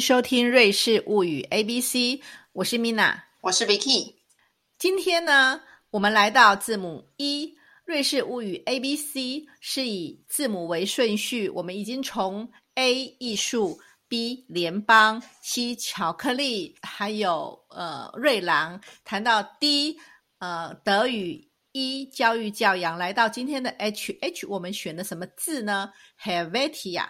收听《瑞士物语 A B C》，我是 Mina，我是 Vicky。今天呢，我们来到字母一，《瑞士物语 A B C》是以字母为顺序，我们已经从 A 艺术、B 联邦、C 巧克力，还有呃瑞郎，谈到 D 呃德语、E 教育教养，来到今天的 H H，我们选的什么字呢？Helvetia。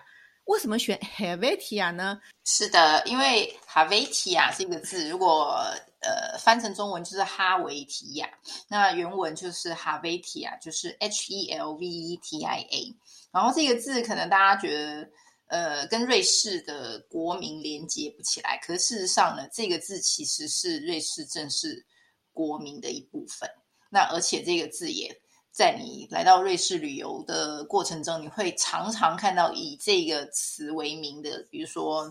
为什么选 Helvetia 呢？是的，因为 Helvetia 这个字，如果呃翻成中文就是哈维提亚，那原文就是 Helvetia，就是 H E L V E T I A。然后这个字可能大家觉得呃跟瑞士的国民连接不起来，可是事实上呢，这个字其实是瑞士正式国民的一部分。那而且这个字也。在你来到瑞士旅游的过程中，你会常常看到以这个词为名的，比如说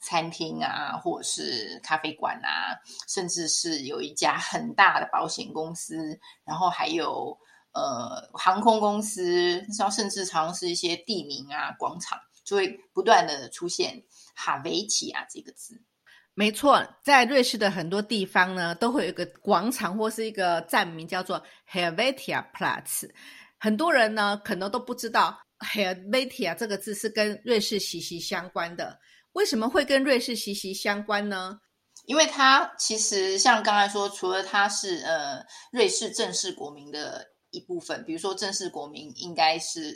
餐厅啊，或者是咖啡馆啊，甚至是有一家很大的保险公司，然后还有呃航空公司，像甚至常是一些地名啊、广场，就会不断的出现哈维奇啊这个字。没错，在瑞士的很多地方呢，都会有一个广场或是一个站名叫做 Helvetia Platz。很多人呢，可能都不知道 Helvetia 这个字是跟瑞士息息相关的。为什么会跟瑞士息息相关呢？因为它其实像刚才说，除了它是呃瑞士正式国民的一部分，比如说正式国民应该是。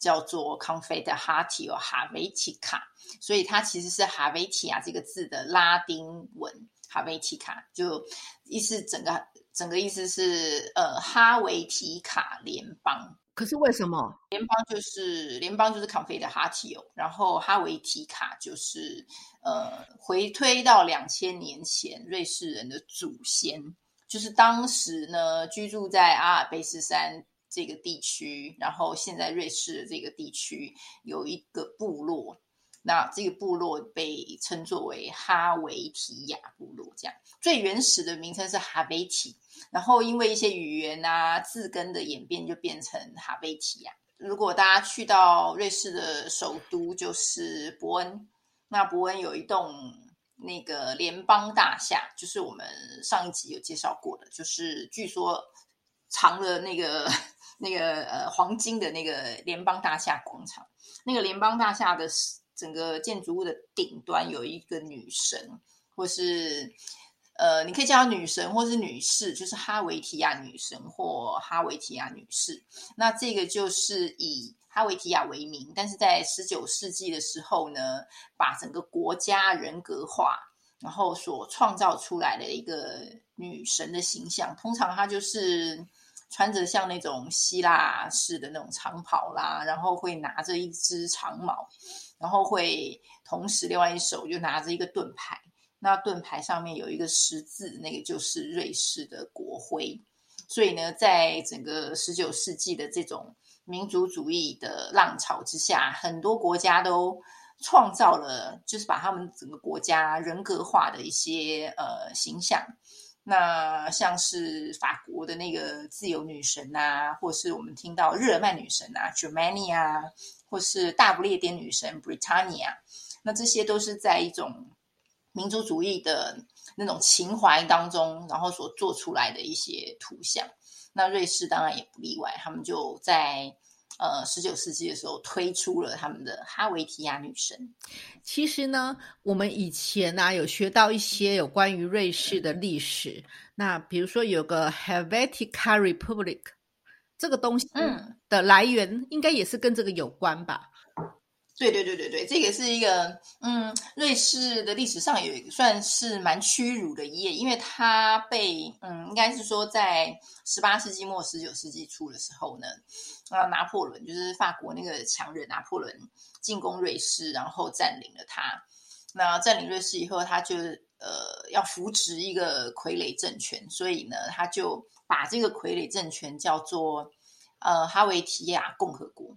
叫做 Confederatio 哈维提卡，所以它其实是哈维提亚这个字的拉丁文哈维提卡，就意思整个整个意思是呃哈维提卡联邦。可是为什么联邦就是联邦就是 Confederatio，然后哈维提卡就是呃回推到两千年前瑞士人的祖先，就是当时呢居住在阿尔卑斯山。这个地区，然后现在瑞士的这个地区有一个部落，那这个部落被称作为哈维提亚部落。这样最原始的名称是哈维提，然后因为一些语言啊字根的演变，就变成哈维提亚。如果大家去到瑞士的首都，就是伯恩，那伯恩有一栋那个联邦大厦，就是我们上一集有介绍过的，就是据说藏了那个。那个呃，黄金的那个联邦大厦广场，那个联邦大厦的整个建筑物的顶端有一个女神，或是呃，你可以叫她女神，或是女士，就是哈维提亚女神或哈维提亚女士。那这个就是以哈维提亚为名，但是在十九世纪的时候呢，把整个国家人格化，然后所创造出来的一个女神的形象，通常她就是。穿着像那种希腊式的那种长袍啦，然后会拿着一支长矛，然后会同时另外一手就拿着一个盾牌，那盾牌上面有一个十字，那个就是瑞士的国徽。所以呢，在整个十九世纪的这种民族主义的浪潮之下，很多国家都创造了，就是把他们整个国家人格化的一些呃形象。那像是法国的那个自由女神啊，或是我们听到日耳曼女神啊，Germany 啊，或是大不列颠女神 Britannia，那这些都是在一种民族主义的那种情怀当中，然后所做出来的一些图像。那瑞士当然也不例外，他们就在。呃，十九世纪的时候推出了他们的哈维提亚女神。其实呢，我们以前呢有学到一些有关于瑞士的历史。那比如说有个 Helvetica Republic 这个东西，嗯，的来源应该也是跟这个有关吧。对对对对对，这个是一个嗯，瑞士的历史上有一个算是蛮屈辱的一页，因为它被嗯，应该是说在十八世纪末十九世纪初的时候呢，啊，拿破仑就是法国那个强人拿破仑进攻瑞士，然后占领了它。那占领瑞士以后，他就呃要扶植一个傀儡政权，所以呢，他就把这个傀儡政权叫做呃哈维提亚共和国。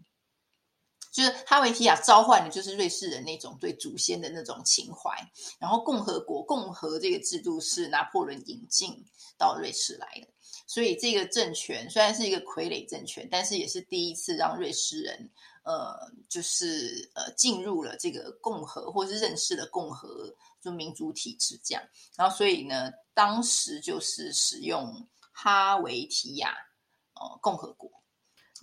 就是哈维提亚召唤的就是瑞士人那种对祖先的那种情怀。然后共和国共和这个制度是拿破仑引进到瑞士来的，所以这个政权虽然是一个傀儡政权，但是也是第一次让瑞士人呃，就是呃进入了这个共和或是认识了共和就民主体制这样。然后所以呢，当时就是使用哈维提亚呃共和国。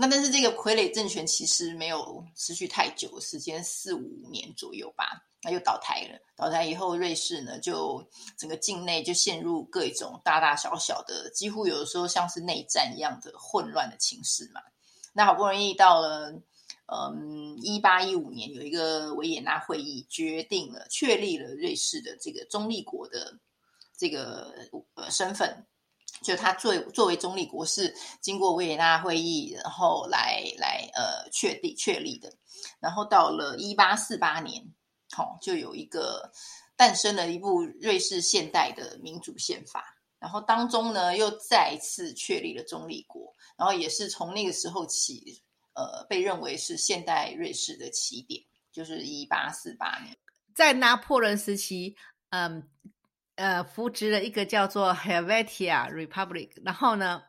那但是这个傀儡政权其实没有持续太久时间，四五年左右吧，那又倒台了。倒台以后，瑞士呢就整个境内就陷入各种大大小小的，几乎有的时候像是内战一样的混乱的情势嘛。那好不容易到了，嗯，一八一五年有一个维也纳会议决定了确立了瑞士的这个中立国的这个呃身份。就他作作为中立国是经过维也纳会议，然后来来呃确定确立的，然后到了一八四八年，好就有一个诞生了一部瑞士现代的民主宪法，然后当中呢又再一次确立了中立国，然后也是从那个时候起，呃被认为是现代瑞士的起点，就是一八四八年，在拿破仑时期，嗯。呃，扶植了一个叫做 Helvetia Republic，然后呢，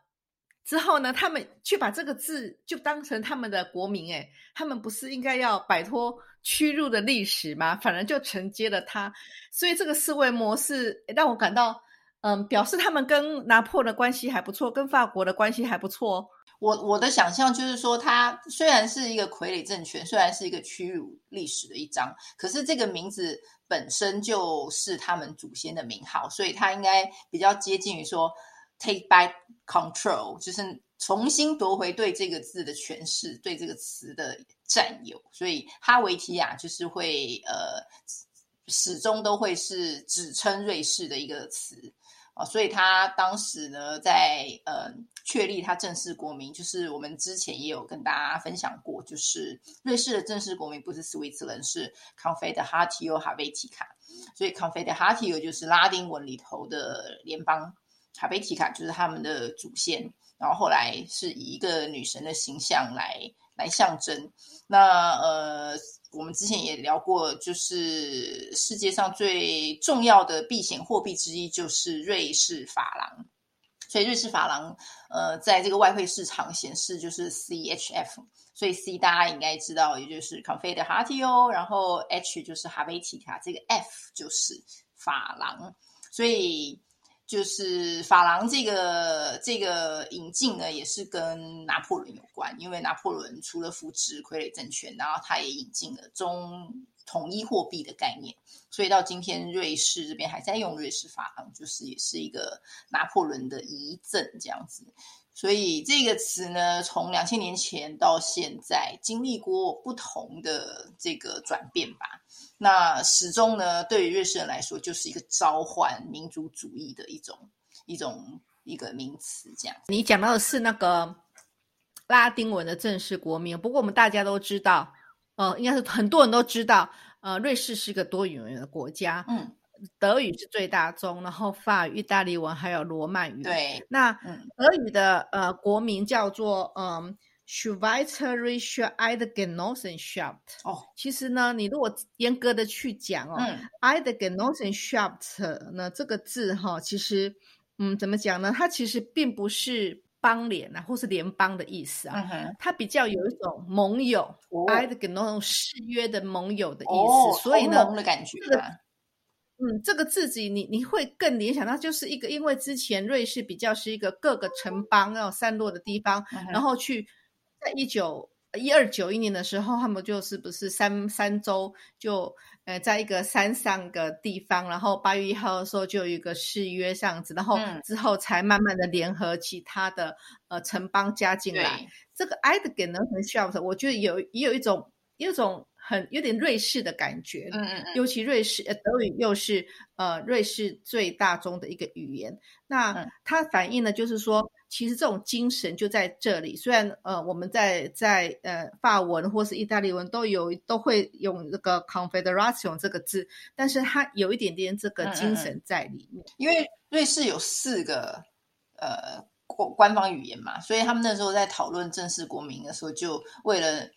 之后呢，他们去把这个字就当成他们的国民，哎，他们不是应该要摆脱屈辱的历史吗？反而就承接了它，所以这个思维模式让我感到，嗯，表示他们跟拿破仑关系还不错，跟法国的关系还不错。我我的想象就是说，它虽然是一个傀儡政权，虽然是一个屈辱历史的一章，可是这个名字。本身就是他们祖先的名号，所以他应该比较接近于说 “take back control”，就是重新夺回对这个字的诠释，对这个词的占有。所以哈维提亚就是会呃，始终都会是指称瑞士的一个词。啊，所以他当时呢，在呃确立他正式国民，就是我们之前也有跟大家分享过，就是瑞士的正式国民不是 Switzerland，是 Confederatio Helvetica，所以 Confederatio 就是拉丁文里头的联邦，Helvetica 就是他们的祖先，然后后来是以一个女神的形象来来象征，那呃。我们之前也聊过，就是世界上最重要的避险货币之一就是瑞士法郎，所以瑞士法郎，呃，在这个外汇市场显示就是 CHF，所以 C 大家应该知道，也就是 Confederatio，然后 H 就是哈维提卡，这个 F 就是法郎，所以。就是法郎这个这个引进呢，也是跟拿破仑有关，因为拿破仑除了扶持傀儡政权，然后他也引进了中统一货币的概念，所以到今天瑞士这边还在用瑞士法郎，就是也是一个拿破仑的遗赠这样子。所以这个词呢，从两千年前到现在，经历过不同的这个转变吧。那始终呢，对于瑞士人来说，就是一个召唤民族主义的一种一种一个名词。这样，你讲到的是那个拉丁文的正式国名。不过我们大家都知道，呃，应该是很多人都知道，呃，瑞士是一个多语言的国家。嗯，德语是最大宗，然后法语、意大利文还有罗曼语。对，那德语的呃国名叫做嗯。Schweizerische Eidgenossenschaft。哦，其实呢，你如果严格的去讲哦，Eidgenossenschaft 呢这个字哈，其实嗯，怎么讲呢？它其实并不是邦联啊，或是联邦的意思啊。它比较有一种盟友，Eidgenoss 誓约的盟友的意思。所以呢，的感觉。嗯，这个自己你你会更联想到就是一个，因为之前瑞士比较是一个各个城邦要散落的地方，然后去。在一九一二九一年的时候，他们就是不是三三州就呃在一个山上个地方，然后八月一号的时候就有一个誓约这样子，然后之后才慢慢的联合其他的呃城邦加进来。这个 i d g e n 呢很 s h o t 我觉得有也有一种一种。很有点瑞士的感觉，嗯嗯嗯，尤其瑞士呃德语又是呃瑞士最大宗的一个语言，那它反映的就是说，其实这种精神就在这里。虽然呃我们在在呃法文或是意大利文都有都会用这个 confederation 这个字，但是它有一点点这个精神在里面。因为瑞士有四个呃官官方语言嘛，所以他们那时候在讨论正式国民的时候，就为了。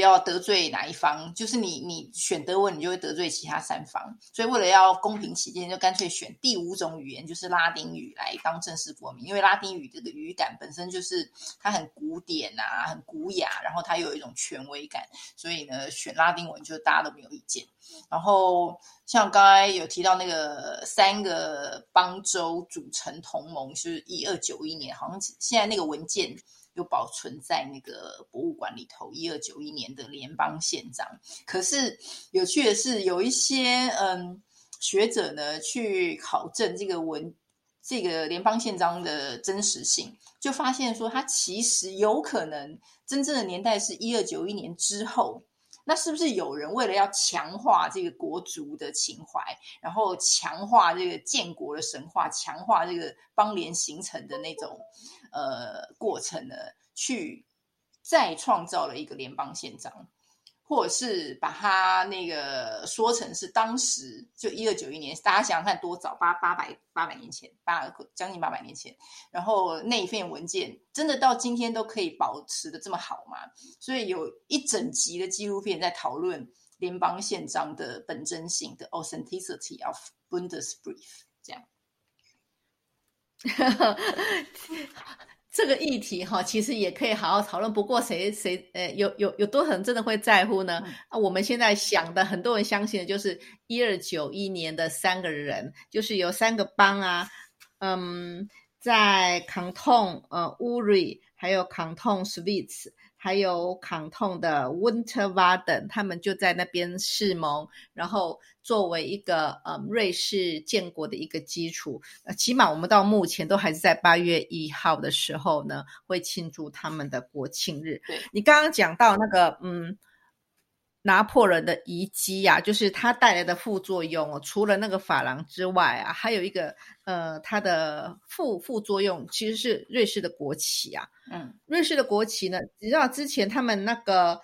不要得罪哪一方，就是你你选德文，你就会得罪其他三方。所以为了要公平起见，就干脆选第五种语言，就是拉丁语来当正式国民。因为拉丁语这个语感本身就是它很古典啊，很古雅，然后它有一种权威感，所以呢，选拉丁文就大家都没有意见。然后像刚才有提到那个三个邦州组成同盟，是一二九一年，好像现在那个文件。又保存在那个博物馆里头，一二九一年的联邦宪章。可是有趣的是，有一些嗯学者呢去考证这个文这个联邦宪章的真实性，就发现说它其实有可能真正的年代是一二九一年之后。那是不是有人为了要强化这个国族的情怀，然后强化这个建国的神话，强化这个邦联形成的那种呃过程呢？去再创造了一个联邦宪章？或者是把它那个说成是当时就一二九一年，大家想想看多早，八八百八百年前，八将近八百年前，然后那一份文件真的到今天都可以保持的这么好吗？所以有一整集的纪录片在讨论联邦宪章的本真性的 authenticity of Bundesbrief，这样。这个议题哈，其实也可以好好讨论。不过谁谁呃，有有有多少人真的会在乎呢？啊，我们现在想的，很多人相信的就是一二九一年的三个人，就是有三个邦啊，嗯，在抗痛呃乌瑞，还有抗痛 Swiss。还有抗痛的 Winter Warden，他们就在那边试盟，然后作为一个呃瑞士建国的一个基础。呃，起码我们到目前都还是在八月一号的时候呢，会庆祝他们的国庆日。你刚刚讲到那个嗯。拿破仑的遗迹呀，就是它带来的副作用哦。除了那个法郎之外啊，还有一个呃，它的副副作用其实是瑞士的国旗啊。嗯，瑞士的国旗呢，你知道之前他们那个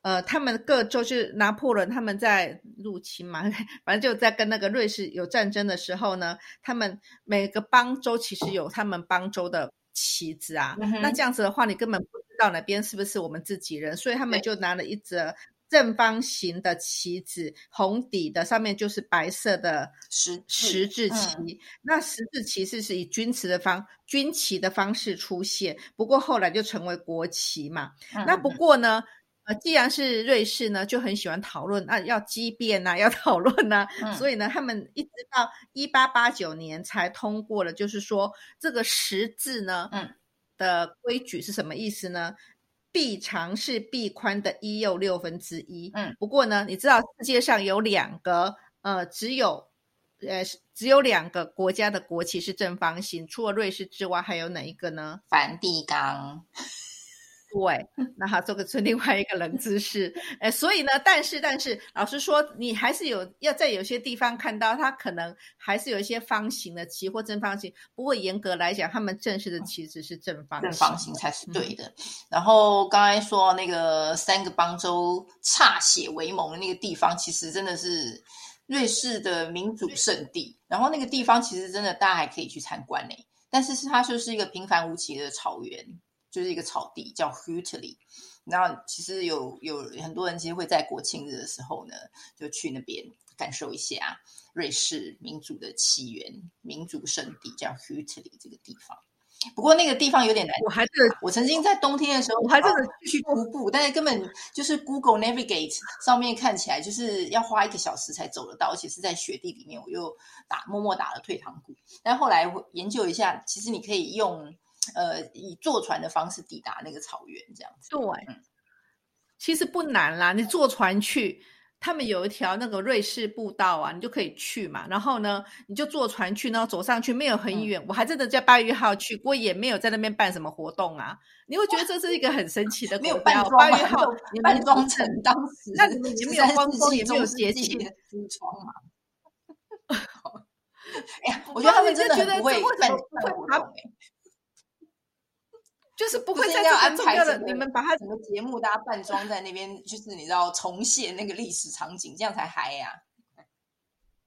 呃，他们各州是拿破仑他们在入侵嘛，反正就在跟那个瑞士有战争的时候呢，他们每个邦州其实有他们邦州的旗子啊。那这样子的话，你根本不知道哪边是不是我们自己人，所以他们就拿了一则。正方形的旗子，红底的，上面就是白色的十十字旗。那十字旗是是以军旗的方军旗的方式出现，不过后来就成为国旗嘛。那不过呢，呃，既然是瑞士呢，就很喜欢讨论啊，要激辩呐，要讨论呐，所以呢，他们一直到一八八九年才通过了，就是说这个十字呢，嗯，的规矩是什么意思呢？臂长是臂宽的一又六分之一。嗯，不过呢，你知道世界上有两个，呃，只有，呃，只有两个国家的国旗是正方形，除了瑞士之外，还有哪一个呢？梵蒂冈。对，那好，这个是另外一个冷知识。哎，所以呢，但是但是，老实说，你还是有要在有些地方看到，它可能还是有一些方形的旗或正方形。不过严格来讲，他们正式的旗帜是正方正方形才是对的。然后刚才说那个三个邦州歃血为盟的那个地方，其实真的是瑞士的民主圣地。然后那个地方其实真的大家还可以去参观呢，但是是它就是一个平凡无奇的草原。就是一个草地，叫 Hutli。然后其实有有很多人其实会在国庆日的时候呢，就去那边感受一下瑞士民主的起源、民主圣地，叫 Hutli 这个地方。不过那个地方有点难。我还是我曾经在冬天的时候，我还真的去徒步，但是根本就是 Google Navigate 上面看起来就是要花一个小时才走得到，而且是在雪地里面。我又打默默打了退堂鼓。但后来研究一下，其实你可以用。呃，以坐船的方式抵达那个草原，这样子。对，其实不难啦。你坐船去，他们有一条那个瑞士步道啊，你就可以去嘛。然后呢，你就坐船去，然后走上去，没有很远。我还真的在八月号去过，也没有在那边办什么活动啊。你会觉得这是一个很神奇的没有办八月号扮装成当时，那你们也没有观光，也没有节气服装嘛？哎呀，我觉得他们真的不会办活动就是不会在这个重要的，你们把它整个节目大家扮装在那边，就是你知道重现那个历史场景，这样才嗨呀。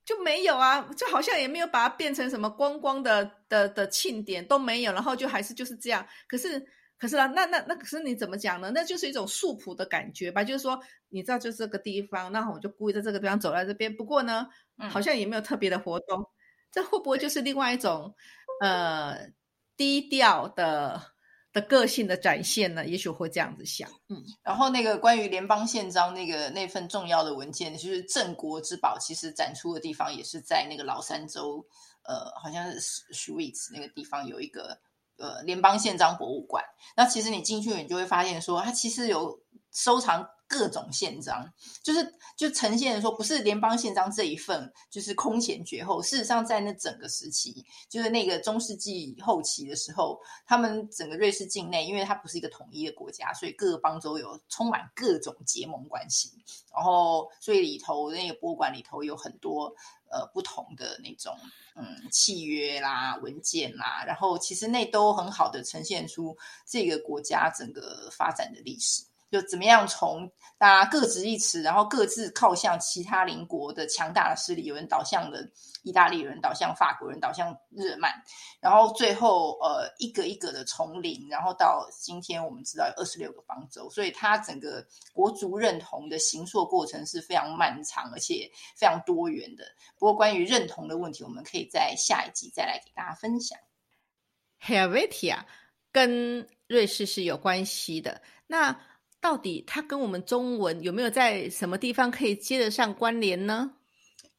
就没有啊，就好像也没有把它变成什么观光的的的庆典都没有，然后就还是就是这样。可是。可是啊，那那那可是你怎么讲呢？那就是一种素朴的感觉吧，就是说，你知道，就这个地方，那我就故意在这个地方走在这边。不过呢，好像也没有特别的活动，这会不会就是另外一种呃低调的的个性的展现呢？也许会这样子想。嗯，然后那个关于联邦宪章那个那份重要的文件，就是镇国之宝，其实展出的地方也是在那个老三州，呃，好像是 Swiss 那个地方有一个。呃，联邦宪章博物馆，那其实你进去，你就会发现说，它其实有收藏各种宪章，就是就呈现说，不是联邦宪章这一份就是空前绝后。事实上，在那整个时期，就是那个中世纪后期的时候，他们整个瑞士境内，因为它不是一个统一的国家，所以各个邦州有充满各种结盟关系。然后，所以里头那个博物馆里头有很多。呃，不同的那种嗯契约啦、文件啦，然后其实那都很好的呈现出这个国家整个发展的历史。就怎么样从大家各执一词，然后各自靠向其他邻国的强大的势力，有人倒向了意大利有人，倒向法国人，倒向日耳曼，然后最后呃一个一个的从零，然后到今天我们知道有二十六个方舟，所以它整个国族认同的形塑过程是非常漫长而且非常多元的。不过关于认同的问题，我们可以在下一集再来给大家分享。Helvetia 跟瑞士是有关系的，那。到底它跟我们中文有没有在什么地方可以接得上关联呢？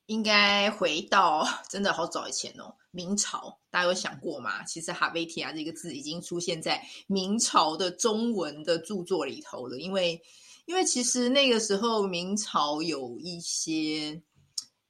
应该回到真的好早以前哦，明朝，大家有想过吗？其实哈维提亚这个字已经出现在明朝的中文的著作里头了，因为因为其实那个时候明朝有一些。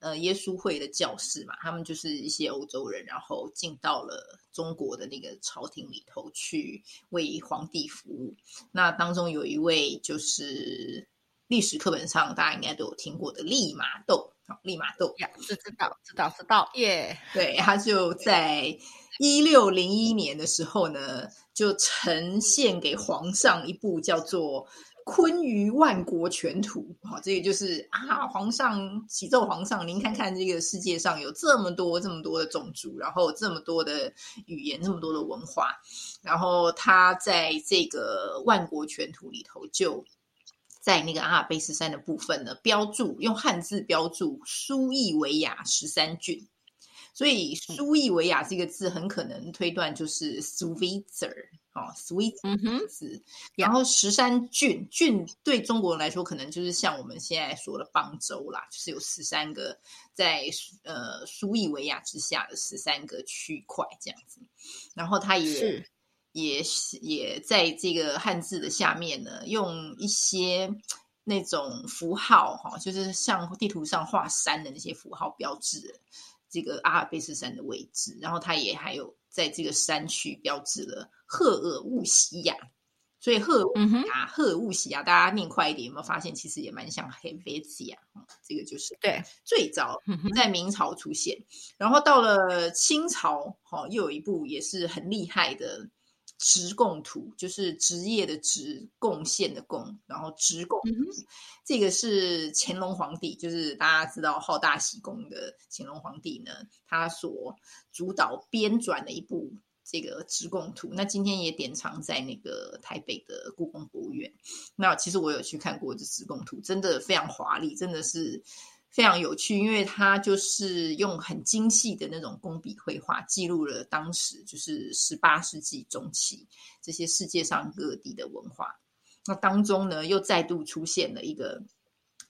呃，耶稣会的教士嘛，他们就是一些欧洲人，然后进到了中国的那个朝廷里头去为皇帝服务。那当中有一位就是历史课本上大家应该都有听过的利玛窦，利玛窦呀，知道知道知道耶。对他就在一六零一年的时候呢，就呈现给皇上一部叫做。坤于万国全图，好，这个就是啊，皇上启奏皇上，您看看这个世界上有这么多这么多的种族，然后这么多的语言，这么多的文化，然后他在这个万国全图里头，就在那个阿尔卑斯山的部分呢，标注用汉字标注苏伊维亚十三郡，所以苏伊维亚这个字很可能推断就是 Switzer。哦，sweet 字，然后十三郡郡对中国人来说，可能就是像我们现在说的邦州啦，就是有十三个在呃苏伊维亚之下的十三个区块这样子。然后它也也也在这个汉字的下面呢，用一些那种符号哈，就是像地图上画山的那些符号标志这个阿尔卑斯山的位置。然后它也还有在这个山区标志了。赫尔乌西亚，所以赫尔亚赫尔乌西亚，大家念快一点，有没有发现其实也蛮像 Helvetia？这个就是对最早在明朝出现，然后到了清朝，哈，又有一部也是很厉害的职贡图，就是职业的职，贡献的贡，然后职贡，这个是乾隆皇帝，就是大家知道好大喜功的乾隆皇帝呢，他所主导编撰的一部。这个职贡图，那今天也典藏在那个台北的故宫博物院。那其实我有去看过这职贡图，真的非常华丽，真的是非常有趣，因为它就是用很精细的那种工笔绘画，记录了当时就是十八世纪中期这些世界上各地的文化。那当中呢，又再度出现了一个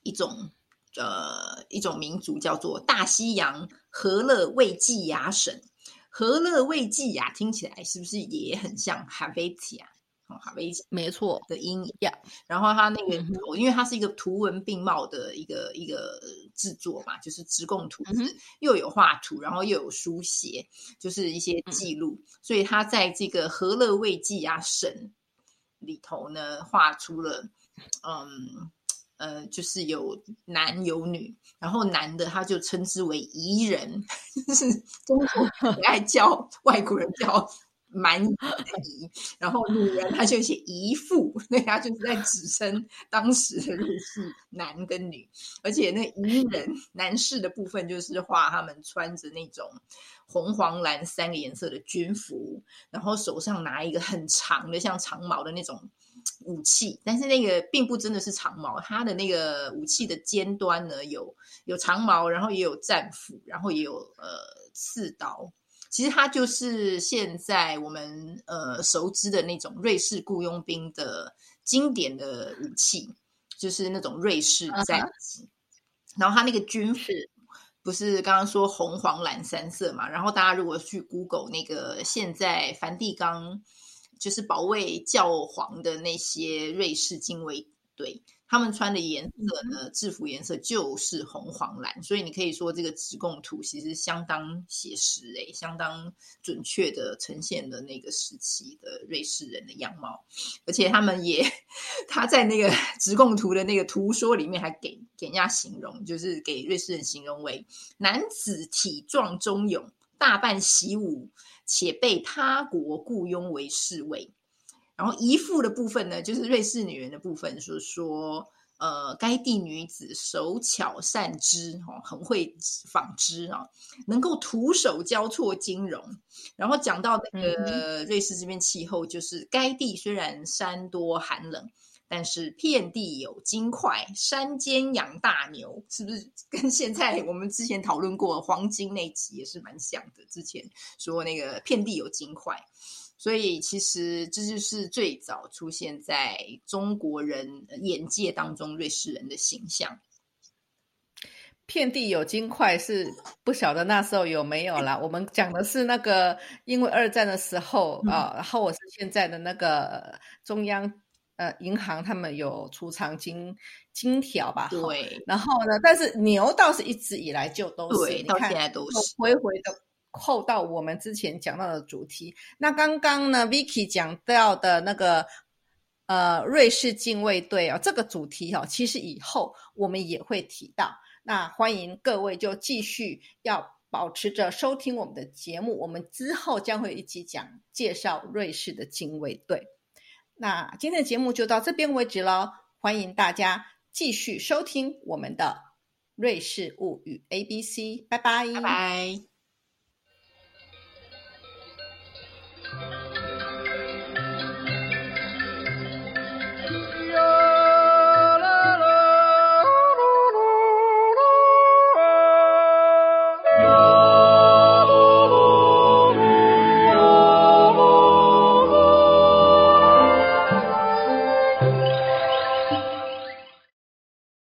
一种呃一种民族，叫做大西洋和乐卫济亚省。和乐慰藉呀，听起来是不是也很像哈维提啊？哦，哈维没错的音呀。然后它那个，因为它是一个图文并茂的一个一个制作嘛，就是直供图，又有画图，然后又有书写，就是一些记录。所以他在这个和乐慰藉啊省里头呢，画出了嗯。呃，就是有男有女，然后男的他就称之为彝人，就是中国爱叫外国人叫蛮夷，然后女人他就写姨父，对，他就是在指称当时的日式男跟女，而且那夷人男士的部分就是画他们穿着那种红黄蓝三个颜色的军服，然后手上拿一个很长的像长矛的那种。武器，但是那个并不真的是长矛，它的那个武器的尖端呢有有长矛，然后也有战斧，然后也有呃刺刀。其实它就是现在我们呃熟知的那种瑞士雇佣兵的经典的武器，就是那种瑞士战机。然后它那个军服不是刚刚说红黄蓝三色嘛？然后大家如果去 Google 那个现在梵蒂冈。就是保卫教皇的那些瑞士禁卫队，他们穿的颜色呢，制服颜色就是红黄蓝，所以你可以说这个直供图其实相当写实，诶，相当准确的呈现了那个时期的瑞士人的样貌。而且他们也，他在那个 直供图的那个图说里面还给给人家形容，就是给瑞士人形容为男子体壮忠勇，大半习武。且被他国雇佣为侍卫，然后姨父的部分呢，就是瑞士女人的部分，说说呃，该地女子手巧善织，哈，很会纺织啊，能够徒手交错金融。然后讲到那个瑞士这边气候，就是该地虽然山多寒冷。但是遍地有金块，山间养大牛，是不是跟现在我们之前讨论过黄金那集也是蛮像的？之前说那个遍地有金块，所以其实这就是最早出现在中国人眼界当中瑞士人的形象。遍地有金块是不晓得那时候有没有啦。我们讲的是那个因为二战的时候啊，然后我是现在的那个中央。呃，银行他们有储藏金金条吧？对。然后呢？但是牛倒是一直以来就都是，到现在都是回回的扣到我们之前讲到的主题。那刚刚呢，Vicky 讲到的那个呃瑞士禁卫队啊，这个主题哦，其实以后我们也会提到。那欢迎各位就继续要保持着收听我们的节目，我们之后将会一起讲介绍瑞士的禁卫队。那今天的节目就到这边为止了，欢迎大家继续收听我们的《瑞士物语》A B C，拜拜，拜拜。